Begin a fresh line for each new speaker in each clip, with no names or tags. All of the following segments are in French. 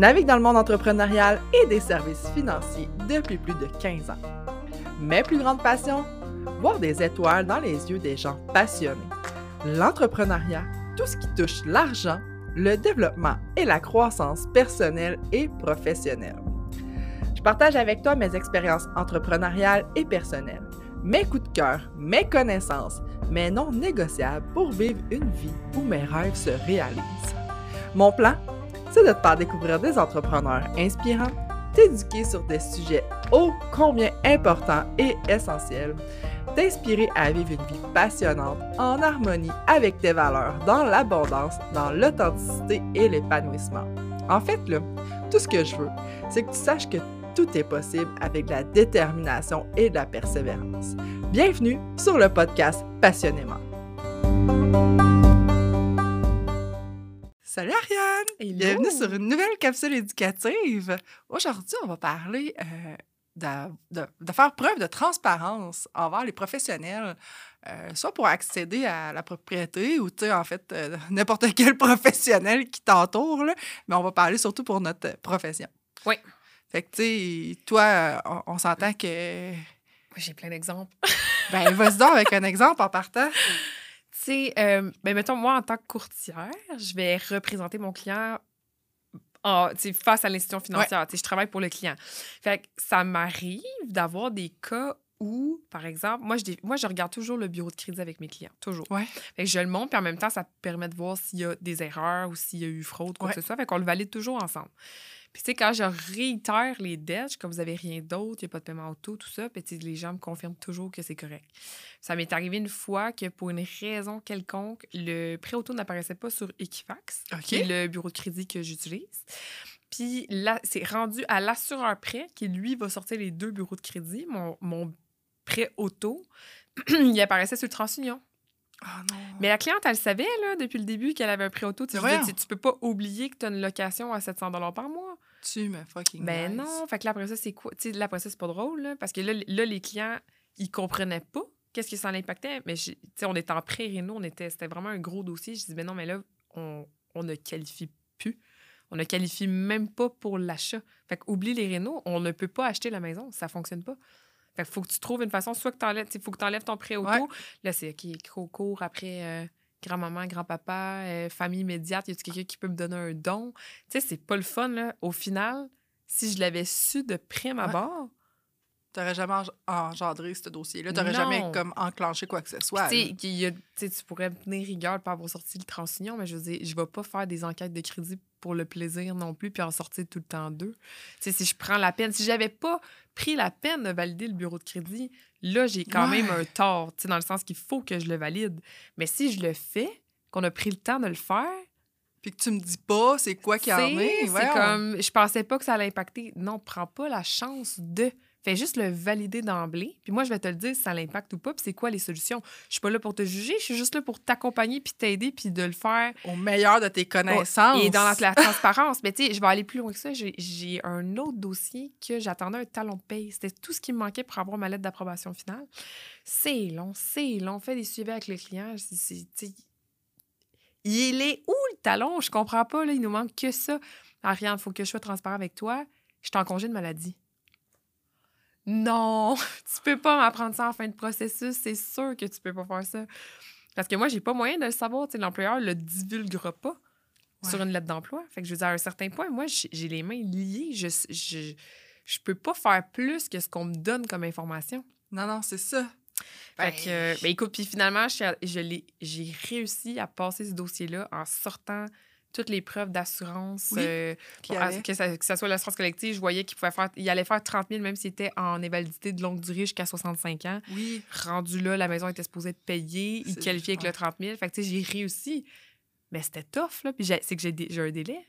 Navigue dans le monde entrepreneurial et des services financiers depuis plus de 15 ans. Mes plus grandes passions Voir des étoiles dans les yeux des gens passionnés. L'entrepreneuriat, tout ce qui touche l'argent, le développement et la croissance personnelle et professionnelle. Je partage avec toi mes expériences entrepreneuriales et personnelles, mes coups de cœur, mes connaissances, mes non négociables pour vivre une vie où mes rêves se réalisent. Mon plan, c'est de te faire découvrir des entrepreneurs inspirants, t'éduquer sur des sujets ô combien importants et essentiels, t'inspirer à vivre une vie passionnante en harmonie avec tes valeurs, dans l'abondance, dans l'authenticité et l'épanouissement. En fait, là, tout ce que je veux, c'est que tu saches que tout est possible avec de la détermination et de la persévérance. Bienvenue sur le podcast Passionnément. Salut Ariane! Bienvenue sur une nouvelle capsule éducative. Aujourd'hui, on va parler euh, de, de, faire preuve de transparence envers les professionnels, euh, soit pour accéder à la propriété ou, tu sais, en fait, euh, n'importe quel professionnel qui t'entoure, mais on va parler surtout pour notre profession.
Oui.
Fait que, tu sais, toi, on, s'entend que...
J'ai plein d'exemples.
ben, vas-y donc avec un exemple en partant.
Tu sais, euh, ben, mettons, moi, en tant que courtière, je vais représenter mon client face à l'institution financière. Je travaille pour le client. Fait ça m'arrive d'avoir des cas où, par exemple, moi je, moi, je regarde toujours le bureau de crédit avec mes clients. Toujours.
Ouais.
Fait je le montre, puis en même temps, ça permet de voir s'il y a des erreurs ou s'il y a eu fraude, quoi que ce soit. Fait qu'on le valide toujours ensemble. Puis, tu sais, quand je réitère les dettes, comme vous n'avez rien d'autre, il n'y a pas de paiement auto, tout ça, puis les gens me confirment toujours que c'est correct. Ça m'est arrivé une fois que pour une raison quelconque, le prêt auto n'apparaissait pas sur Equifax, qui est le bureau de crédit que j'utilise. Puis là, c'est rendu à l'assureur prêt qui, lui, va sortir les deux bureaux de crédit. Mon, mon prêt auto, il apparaissait sur le TransUnion.
Ah,
Mais la cliente, elle savait là, depuis le début qu'elle avait un prêt auto. Tu, ne tu peux pas oublier que tu as une location à 700 par mois.
Tu me fucking
Ben non. Fait que là, après ça, c'est quoi? Tu sais, là, après ça, c'est pas drôle, là, parce que là, là, les clients, ils comprenaient pas qu'est-ce que ça l'impactait. Mais, tu sais, on était en pré-réno, on était, c'était vraiment un gros dossier. Je dis, ben non, mais là, on, on ne qualifie plus. On ne qualifie même pas pour l'achat. Fait que oublie les rénaux, on ne peut pas acheter la maison. Ça fonctionne pas. Fait faut que tu trouves une façon, soit que tu enlèves, faut que tu enlèves ton prêt auto. Là, c'est qui au court après euh, grand-maman, grand-papa, euh, famille immédiate. Y a quelqu'un qui peut me donner un don? Tu sais, c'est pas le fun, là. Au final, si je l'avais su de prime abord,
n'aurais jamais engendré ce dossier-là. Tu n'aurais jamais comme enclenché quoi que ce soit.
Tu tu pourrais me tenir rigueur pour avoir sorti le transignon, mais je veux dire, je vais pas faire des enquêtes de crédit pour le plaisir non plus, puis en sortir tout le temps deux. si je prends la peine, si j'avais pas pris la peine de valider le bureau de crédit, là, j'ai quand même un tort, dans le sens qu'il faut que je le valide. Mais si je le fais, qu'on a pris le temps de le faire,
puis que tu me dis pas c'est quoi qui en est.
C'est comme, je pensais pas que ça allait impacter. Non, prends pas la chance de. Fais juste le valider d'emblée. Puis moi, je vais te le dire si ça l'impacte ou pas, puis c'est quoi les solutions. Je suis pas là pour te juger, je suis juste là pour t'accompagner, puis t'aider, puis de le faire.
Au meilleur de tes connaissances.
Et dans la, transparence. Mais tu sais, je vais aller plus loin que ça. J'ai un autre dossier que j'attendais un talon de paye. C'était tout ce qui me manquait pour avoir ma lettre d'approbation finale. C'est long, c'est long. Fait des suivis avec le client. il est où le talon? Je comprends pas. Là, il nous manque que ça. Ariane, il faut que je sois transparent avec toi. Je suis en congé de maladie. Non, tu peux pas m'apprendre ça en fin de processus. C'est sûr que tu peux pas faire ça. Parce que moi, j'ai pas moyen de le savoir. L'employeur le divulguera pas sur une lettre d'emploi. Fait que je veux dire, à un certain point, moi, j'ai les mains liées. Je, je, je peux pas faire plus que ce qu'on me donne comme information.
Non, non, c'est ça.
Fait que, ben, écoute, puis finalement, j'ai réussi à passer ce dossier-là en sortant toutes les preuves d'assurance, euh, que, ça, soit l'assurance collective, je voyais qu'il pouvait faire, il allait faire 30 000 même s'il était en invalidité de longue durée jusqu'à 65 ans.
Oui.
Rendu là, la maison était supposée être payée, il qualifiait avec le 30 000. Fait que, j'ai réussi. Mais c'était tough, là. Puis c'est que j'ai un délai.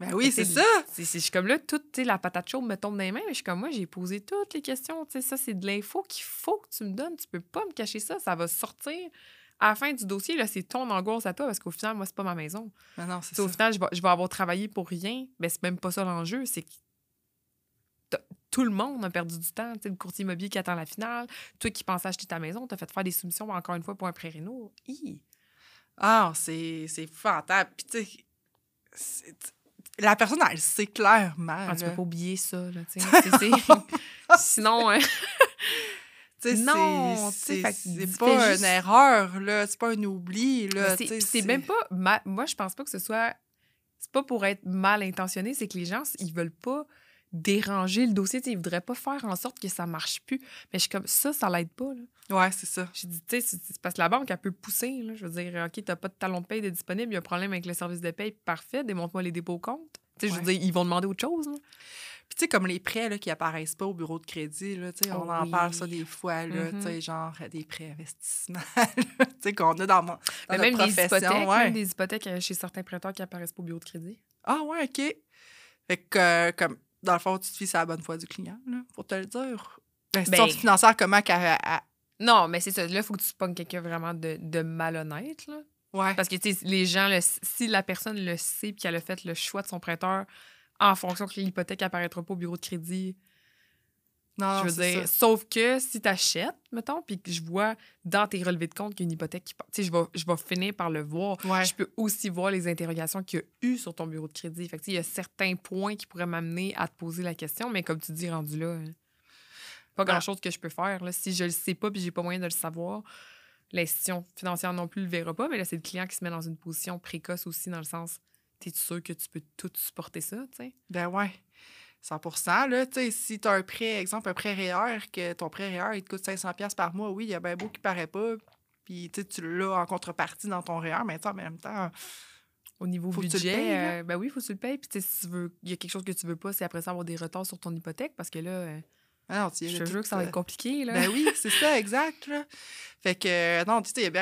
Ben oui, c'est ça.
Je suis comme là, toute la patate chaude me tombe dans les mains, mais je suis comme moi, j'ai posé toutes les questions. Ça, c'est de l'info qu'il faut que tu me donnes. Tu peux pas me cacher ça. Ça va sortir à la fin du dossier, là, c'est ton angoisse à toi parce qu'au final, moi, c'est pas ma maison.
Mais non, c'est
Au final, je vais, je vais, avoir travaillé pour rien. Mais c'est même pas ça l'enjeu. C'est que tout le monde a perdu du temps. le courtier immobilier qui attend la finale, toi qui pensais acheter ta maison, tu as fait faire des soumissions encore une fois pour un pré réno
Ah, c'est fantastique. Puis, tu sais, la personne, elle le sait clairement.
Ah, tu peux pas oublier ça, là, tu sais. C'est- c'est- Sinon, hein, Non,
c'est- pas une erreur, là. C'est pas un oubli, là.
c'est même pas... ma- Moi, je pense pas que ce soit... C'est pas pour être mal intentionné, c'est que les gens, ils veulent pas déranger le dossier, ils voudraient pas faire en sorte que ça marche plus. Mais je suis comme, ça, ça l'aide pas, là.
Ouais, c'est ça.
J'ai dit, tu sais, c'est parce que la banque, elle peut pousser. Là. Je veux dire, OK, t'as pas de talon de paye de disponible, il y a un problème avec le service de paye, parfait, démontre-moi les dépôts au compte. Tu sais, je veux
Ouais.
dire, ils vont demander autre chose. là.
Puis, tu sais, comme les prêts là, qui apparaissent pas au bureau de crédit, là, tu sais, on
Oh
en
oui.
parle ça des fois, là, tu sais, genre des prêts investissement, tu sais, qu'on a dans, mon, dans
Mais
notre
même des
profession.
hypothèques,
ouais.
même des hypothèques euh, chez certains prêteurs qui apparaissent pas au bureau de crédit.
Ah, ouais, OK. Fait que, euh, comme, dans le fond, tu te fies sur la bonne foi du client, là, pour te le dire. L'institution
Ben-
financière, comment qu'elle... elle-
Non, mais c'est ça. Là, il faut que tu pognes quelqu'un vraiment de, de malhonnête. Là.
Ouais.
Parce que, tu sais, les gens, le- si la personne le sait et qu'elle a fait le choix de son prêteur en fonction que l'hypothèque apparaîtra pas au bureau de crédit,
Non,
je veux dire,
ça.
sauf que si tu achètes, mettons, puis que je vois dans tes relevés de compte qu'il y a une hypothèque qui part, tu sais, je vais, je vais finir par le voir.
Ouais.
Je peux aussi voir les interrogations qu'il y a eu sur ton bureau de crédit. Fait que, il y a certains points qui pourraient m'amener à te poser la question, mais comme tu dis, rendu là, hein, pas
Ben-
grand-chose que je peux faire. Là. Si je le sais pas puis j'ai pas moyen de le savoir, l'institution financière non plus le verra pas, mais là, c'est le client qui se met dans une position précoce aussi, dans le sens, t'es sûr que tu peux tout supporter ça, tu sais?
Ben ouais. 100 là, tu sais, si tu as un prêt, exemple, un prêt REER, que ton prêt REER, il te coûte 500 pièces par mois, oui, il y a bien beau qui paraît pas, puis tu l'as en contrepartie dans ton REER, mais tu sais, en même temps,
Au niveau
Faut que tu le
budget,
payes,
euh, ben oui, faut que tu le payes. Puis, si tu veux, il y a quelque chose que tu veux pas, c'est après ça avoir des retards sur ton hypothèque, parce que là, euh,
ah non,
je te jure que ça va
euh,
être compliqué, là.
Ben oui, c'est ça, exact. Là. Fait que, euh, non, tu sais,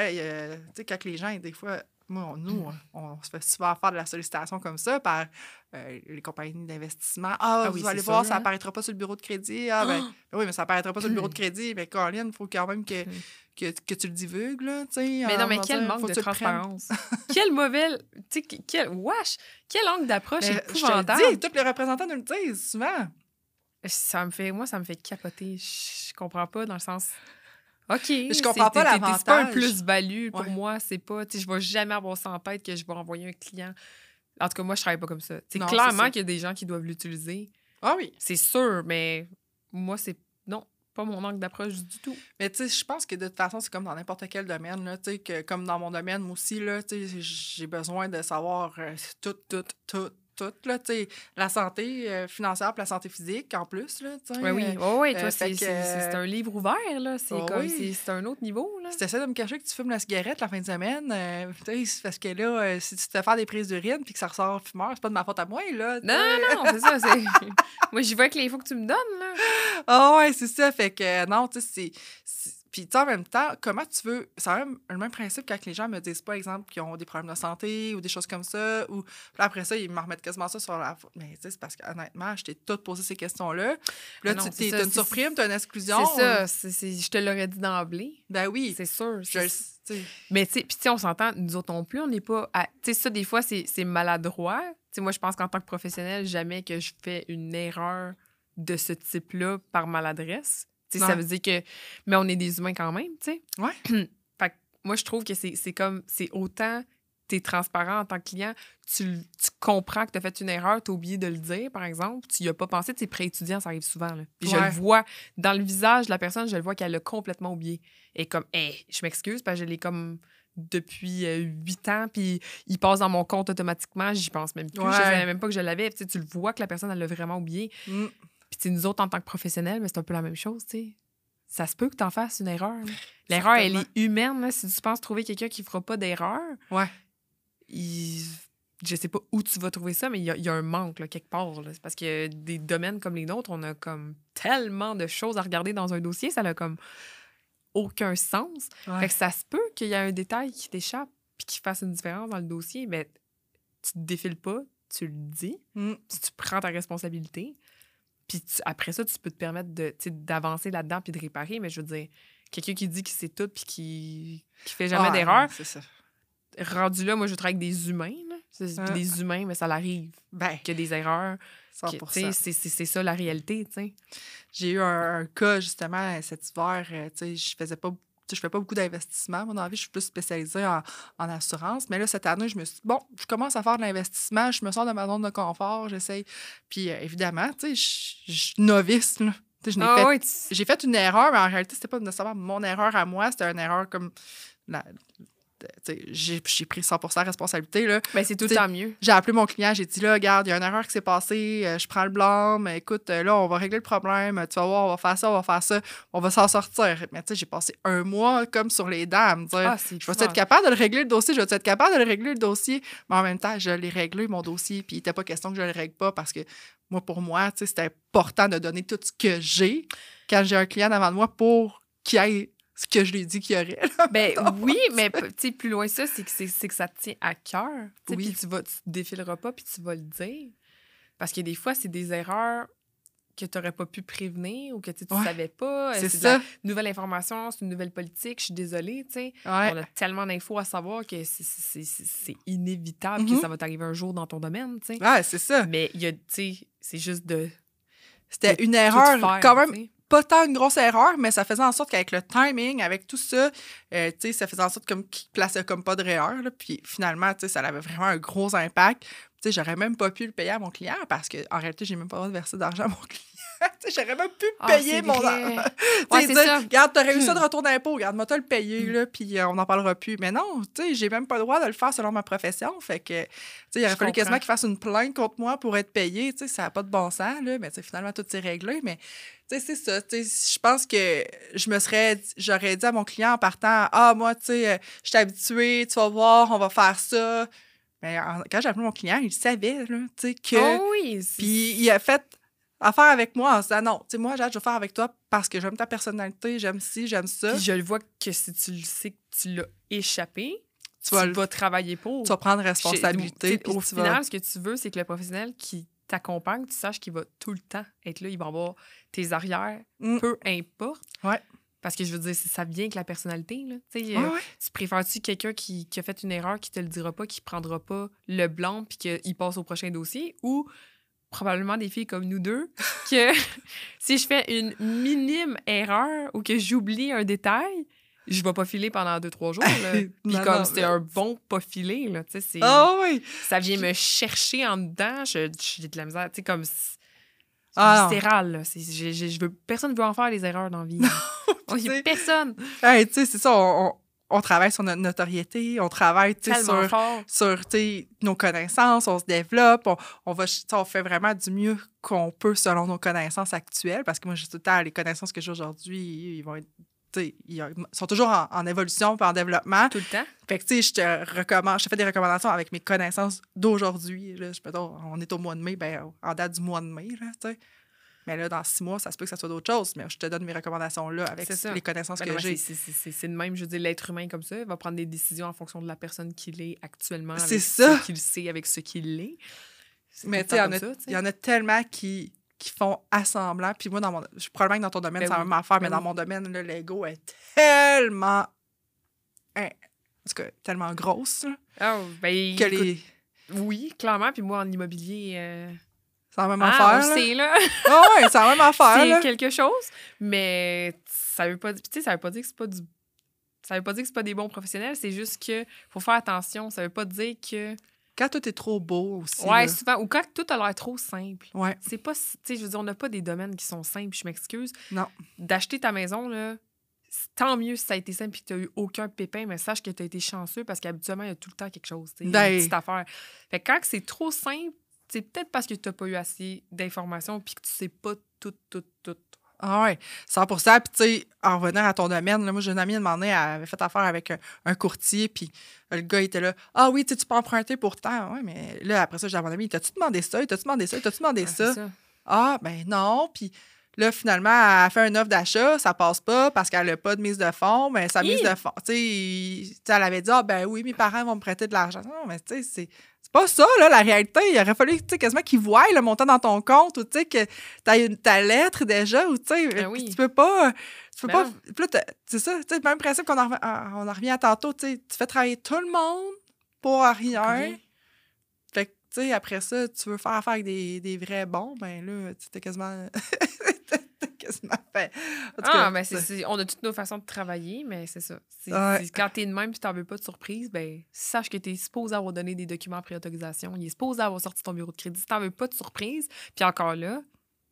sais, quand les gens, des fois, moi, on- nous, on, on se fait souvent faire de la sollicitation comme ça par euh, les compagnies d'investissement. Ah,
Ah
vous
oui,
allez
c'est
voir, ça
hein.
apparaîtra pas sur le bureau de crédit. Ah, ben, ben oui, mais ça apparaîtra pas sur le bureau de crédit. Mais Caroline, il faut quand même que, que, que tu le divulgues, là, tu sais.
Mais non, mais quel manque de
que
transparence. quel mauvais. Tu sais, quel. Wesh! Quel angle d'approche
Mais je te
épouvantable.
tous les représentants nous le disent souvent.
Ça me fait. Moi, ça me fait capoter. Je, je comprends pas dans le sens. OK.
Je comprends pas
t'es- C'est pas un
l'avantage.
plus-value pour
Ouais.
moi. C'est pas. Tu sais, je vais jamais avoir ça en tête que je vais envoyer un client. En tout cas, moi, je travaille pas comme ça. C'est clairement qu'il y a des gens qui doivent l'utiliser.
Ah oui.
C'est sûr, mais moi, c'est. Non, pas mon angle d'approche du tout.
Mais tu sais, je pense que de toute façon, c'est comme dans n'importe quel domaine, là, tu sais, que comme dans mon domaine, moi aussi, là, tu sais, j'ai besoin de savoir euh, tout, tout, tout, tout, là, la santé euh, financière puis la santé physique, en plus, là.
Oui, oui.
euh, euh,
c'est
que,
un livre ouvert, là. C'est comme.
oui.
c'est- C'est un autre niveau, là.
si tu essaies de me cacher que tu fumes la cigarette la fin de semaine, euh, parce que là, euh, si tu te fais faire des prises d'urine puis que ça ressort fumeur, c'est pas de ma faute à moi, là.
Non, non, non, c'est ça. Moi, j'y vois avec les infos que tu me donnes.
Ah ouais, c'est ça. Fait que non, tu sais, c'est. Puis, tu sais, en même temps, comment tu veux. C'est même le même principe quand les gens me disent pas, exemple, qu'ils ont des problèmes de santé ou des choses comme ça. Ou là, après ça, ils me remettent quasiment ça sur la faute. Mais, tu sais, c'est parce qu'honnêtement, je t'ai tout posé ces questions-là. Puis là,
Ah
tu t'as une surprime, t'as une exclusion.
C'est ça. c'est- c'est- je te l'aurais dit d'emblée.
Ben oui.
C'est sûr.
Je tu.
Mais tu sais, tu on s'entend, nous autres non plus, on n'est pas. à- Tu sais, ça, des fois, c'est c'est maladroit. Tu sais, moi, je pense qu'en tant que professionnel, jamais que je fais une erreur de ce type-là par maladresse. Ça veut dire que. Mais on est des humains quand même, tu sais.
Ouais.
fait que moi, je trouve que c'est comme. C'est autant. Tu es transparent en tant que client, tu, tu comprends que tu as fait une erreur, tu as oublié de le dire, par exemple, tu y as pas pensé, tu es pré-étudiant, ça arrive souvent. Là. Puis je le vois dans le visage de la personne, je le vois qu'elle l'a complètement oublié. Et comme, hey, je m'excuse, parce que je l'ai comme depuis euh, huit ans, puis il passe dans mon compte automatiquement, j'y pense même plus. Je
Ouais.
savais même pas que je l'avais. Tu sais, tu le vois que la personne, elle l'a vraiment oublié.
Mm.
Puis nous autres, en tant que professionnels, mais c'est un peu la même chose, tu sais. Ça se peut que tu en fasses une erreur. L'erreur, elle est humaine. là. Si tu penses trouver quelqu'un qui fera pas d'erreur,
Ouais.
il... je sais pas où tu vas trouver ça, mais il y a, il y a un manque là, quelque part. là. C'est parce que des domaines comme les nôtres, on a comme tellement de choses à regarder dans un dossier, ça n'a comme aucun sens.
Ouais.
Fait que ça se peut qu'il y ait un détail qui t'échappe puis qui fasse une différence dans le dossier, mais tu te défiles pas, tu le dis,
Mm.
tu prends ta responsabilité, puis tu- après ça, tu peux te permettre de, d'avancer là-dedans puis de réparer, mais je veux dire, quelqu'un qui dit qu'il sait tout puis qui, qui fait jamais
Ah,
d'erreur,
C'est ça.
rendu là, moi, je travaille avec des humains, là.
Ah.
puis des humains, mais ça l'arrive
Ben,
qu'il y a des erreurs. que,
100
tu sais, C'est c'est- ça la réalité.
J'ai eu un, un cas, justement, cet hiver. euh, je faisais pas. Je fais pas beaucoup d'investissement. Moi, dans la vie, je suis plus spécialisée en, en assurance. Mais là, cette année, je me suis dit, bon, je commence à faire de l'investissement, je me sors de ma zone de confort, j'essaye. Puis, euh, évidemment, tu sais, je suis novice, là.
Ah
fait j'ai fait une erreur, mais en réalité, c'était pas nécessairement mon erreur à moi, c'était une erreur comme. la- J'ai j'ai pris 100% responsabilité. Là.
ben, c'est tout le temps mieux.
J'ai appelé mon client, j'ai dit là, regarde, il y a une erreur qui s'est passée, euh, je prends le blâme, écoute, euh, là, on va régler le problème, tu vas voir, on va faire ça, on va faire ça, on va s'en sortir. Mais tu sais, j'ai passé un mois comme sur les dents à me dire
Ah,
je vais être
épouvantable.
capable de le régler le dossier, je vais être capable de le régler le dossier. Mais en même temps, je l'ai réglé, mon dossier, puis il n'était pas question que je le règle pas parce que moi, pour moi, tu sais, c'était important de donner tout ce que j'ai quand j'ai un client devant moi pour qu'il ait ce que je lui ai dit qu'il y aurait.
Ben oui, mais plus loin ça, c'est que, c'est, que ça te tient à cœur.
Oui.
Puis tu vas, tu te défileras pas, puis tu vas le dire. Parce que des fois, c'est des erreurs que tu n'aurais pas pu prévenir ou que tu ne
Ouais.
savais pas. Euh,
C'est ça.
nouvelle information, c'est une nouvelle politique. Je suis désolée.
Ouais.
On a tellement d'infos à savoir que c'est, c'est- c'est- c'est inévitable que ça va t'arriver un jour dans ton domaine.
Ouais, c'est ça.
Mais c'est juste de
C'était une erreur,
faire,
quand même. Pas tant une grosse erreur, mais ça faisait en sorte qu'avec le timing, avec tout ça, euh, ça faisait en sorte comme qu'il plaçait comme pas de là. Puis finalement, ça avait vraiment un gros impact. Tu sais, j'aurais même pas pu le payer à mon client parce qu'en réalité, j'ai même pas le verser d'argent à mon client. J'aurais même pu
Ah,
payer mon.
Ouais,
dire,
ça.
Regarde, t'aurais eu ça
Hmm.
de retour d'impôt, regarde, moi, t'as le payer,
Hmm.
là, puis euh, on n'en parlera plus. Mais non, tu sais, j'ai même pas le droit de le faire selon ma profession. Fait que, tu sais, il aurait fallu quasiment qu'il fasse une plainte contre moi pour être payé. Tu sais, ça n'a pas de bon sens, là. Mais finalement, tout s'est réglé. Mais, tu sais, c'est ça. Je pense que je me serais, j'aurais dit à mon client en partant, ah, moi, tu sais, euh, je suis habituée, tu vas voir, on va faire ça. Mais en- quand j'ai appelé mon client, il savait, là, tu sais, que.
Oh oui.
Puis il a fait affaire avec moi en se disant non, tu sais, moi, Jade, je vais faire avec toi parce que j'aime ta personnalité, j'aime ci, j'aime ça.
Puis je le vois que si tu le sais que tu l'as échappé,
Tu
tu,
vas,
vas,
le-
travailler pour.
tu vas prendre responsabilité. puis
Au
tu vas-
final, ce que tu veux, c'est que le professionnel qui t'accompagne, tu saches qu'il va tout le temps être là. Il va avoir tes arrières,
Mm.
peu importe.
Ouais.
Parce que je veux dire, ça vient avec la personnalité. Là. Tu sais,
Ouais,
euh,
ouais.
Tu préfères-tu quelqu'un qui, qui a fait une erreur, qui te le dira pas, qui prendra pas le blanc puis qu'il passe au prochain dossier ou probablement des filles comme nous deux que si je fais une minime erreur ou que j'oublie un détail, je vais pas filer pendant deux, trois jours. Là. Puis
Non,
comme
non,
c'est
mais-
un bon pas filé, là, tu sais, c'est-
oui!
ça vient me chercher en dedans, je- j'ai de la misère, tu sais, comme... C'est
Ah, non.
viscéral, là. Je veux, personne ne veut en faire les erreurs dans la vie. Oh, a
sais,
personne.
Hey, tu sais, c'est ça, on, on- travaille sur notre notoriété, on travaille, sur,
fort.
sur nos connaissances, on se développe, on, on va, on fait vraiment du mieux qu'on peut selon nos connaissances actuelles, parce que moi, j'ai tout le temps, les connaissances que j'ai aujourd'hui, ils vont être, ils sont toujours en, en évolution et en développement.
Tout le temps.
Fait que, tu sais, je te recommande, je te fais des recommandations avec mes connaissances d'aujourd'hui. Je on est au mois de mai, ben, en date du mois de mai, là, tu sais. Mais là, dans six mois, ça se peut que ça soit d'autres choses, mais je te donne mes recommandations là avec les connaissances
Ben
que j'ai.
c'est- de même, je veux dire, l'être humain comme ça, il va prendre des décisions en fonction de la personne qu'il est actuellement.
C'est
avec
ça.
Ce qu'il sait avec ce qu'il est.
Mais tu sais, il y,
le
en a- tellement qui, qui font assemblant. Puis moi, dans mon, je, probablement que dans ton domaine,
Ben
c'est la même affaire, mais
Ben
dans mon domaine, là, l'ego est tellement. hein, en tout cas, tellement grosse là,
Ah, ben,
que
écoute,
les.
Oui, clairement. Puis moi, en immobilier, euh,
C'est la même
ah,
affaire. là.
sait, là.
Ah ouais, c'est la même affaire.
c'est quelque chose, mais ça veut pas, ça veut pas dire que c'est pas du, ça veut pas dire que c'est pas des bons professionnels. C'est juste que faut faire attention. Ça veut pas dire que,
Quand tout est trop beau aussi.
ouais,
là.
souvent, ou quand tout a l'air trop simple.
Ouais.
C'est pas, tu sais, je veux dire, on n'a pas des domaines qui sont simples. Je m'excuse.
Non.
D'acheter ta maison là. Tant mieux si ça a été simple et que tu n'as eu aucun pépin, mais sache que tu as été chanceux parce qu'habituellement, il y a tout le temps quelque chose.
Ben-
Une petite affaire. Fait que quand c'est trop simple, c'est peut-être parce que tu n'as pas eu assez d'informations puis que tu sais pas tout, tout, tout.
Ah ouais, 100 Puis, tu sais, en revenant à ton domaine, là, moi, j'ai une amie, demandé, elle avait fait affaire avec un, un courtier, puis le gars était là. Ah oui, tu peux emprunter pourtant. Ouais, mais là, après ça, j'ai dit à mon ami, t'as-tu demandé ça? T'as-tu demandé ça? T'as-tu demandé
Ah,
ça?
c'est ça.
Ah, ben non. Puis là, finalement, elle a fait une offre d'achat, ça passe pas parce qu'elle n'a pas de mise de fonds. Mais sa mise de fonds, tu sais, il- tu sais, elle avait dit, ah, ben oui, mes parents vont me prêter de l'argent. Non, mais tu sais, c'est. Pas ça, là, la réalité. Il aurait fallu, tu sais, quasiment qu'ils voient le montant dans ton compte ou, tu sais, que t'as une ta lettre déjà ou, tu sais,
Ben oui.
tu peux pas... Tu peux
Ben
pas... là, c'est ça, tu sais, même principe qu'on en, on revient à tantôt, tu tu fais travailler tout le monde pour rien.
Rien.
Fait que, tu sais, après ça, tu veux faire affaire avec des, des vrais bons, ben là, tu t'es quasiment... t'as quasiment fait. En tout
Ah,
cas,
ben, on a toutes nos façons de travailler, mais c'est ça.
Ouais.
quand t'es de même et t'en veux pas de surprise, ben, sache que t'es supposé avoir donné des documents en préautorisation. Il est supposé avoir sorti ton bureau de crédit. Si t'en veux pas de surprise, puis encore là,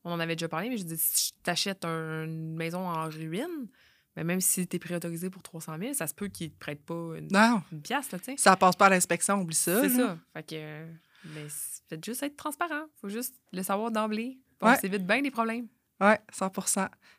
on en avait déjà parlé, mais je dis, si t'achètes un- une maison en ruine, ben, même si t'es préautorisé pour 300 000, ça se peut qu'ils te prêtent pas une,
Non,
une pièce, là, tu sais.
ça passe pas à l'inspection, oublie ça.
C'est ça. Fait que, euh, mais c- faites juste être transparent. Faut juste le savoir d'emblée. Bon,
Ouais.
Ça évite bien des problèmes.
Ouais, 100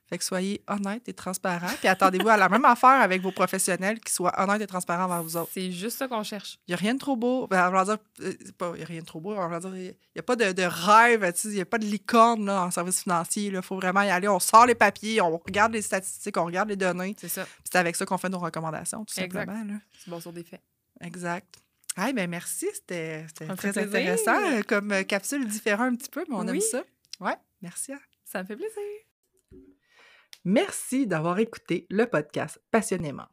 Fait que soyez honnête et transparent. Puis attendez-vous à la même affaire avec vos professionnels qui soient honnêtes et transparents envers vous autres.
C'est juste ça qu'on cherche.
Il n'y a rien de trop beau. Ben, on va dire, euh, pas, il n'y a rien de trop beau. On va dire, il n'y a pas de, de rêve, tu sais, il n'y a pas de licorne là, en service financier. Il faut vraiment y aller. On sort les papiers, on regarde les statistiques, on regarde les données.
C'est ça.
Puis c'est avec ça qu'on fait nos recommandations, tout
Exact.
simplement.
C'est bon sur des faits.
Exact. Ah, ben merci, c'était très
plaisir.
intéressant euh, comme euh, capsule différent un petit peu, mais on aime
Oui.
ça. Ouais, merci.
Ça me fait plaisir.
Merci d'avoir écouté le podcast passionnément.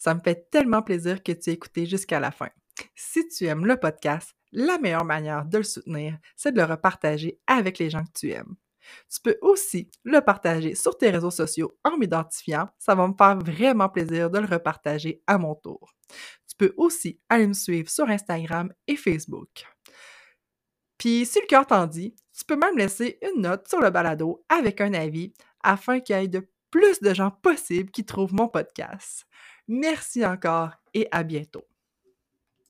Ça me fait tellement plaisir que tu aies écouté jusqu'à la fin. Si tu aimes le podcast, la meilleure manière de le soutenir, c'est de le repartager avec les gens que tu aimes. Tu peux aussi le partager sur tes réseaux sociaux en m'identifiant. Ça va me faire vraiment plaisir de le repartager à mon tour. Tu peux aussi aller me suivre sur Instagram et Facebook. Puis, si le cœur t'en dit, tu peux même laisser une note sur le balado avec un avis afin qu'il y ait de plus de gens possibles qui trouvent mon podcast. Merci encore et à bientôt.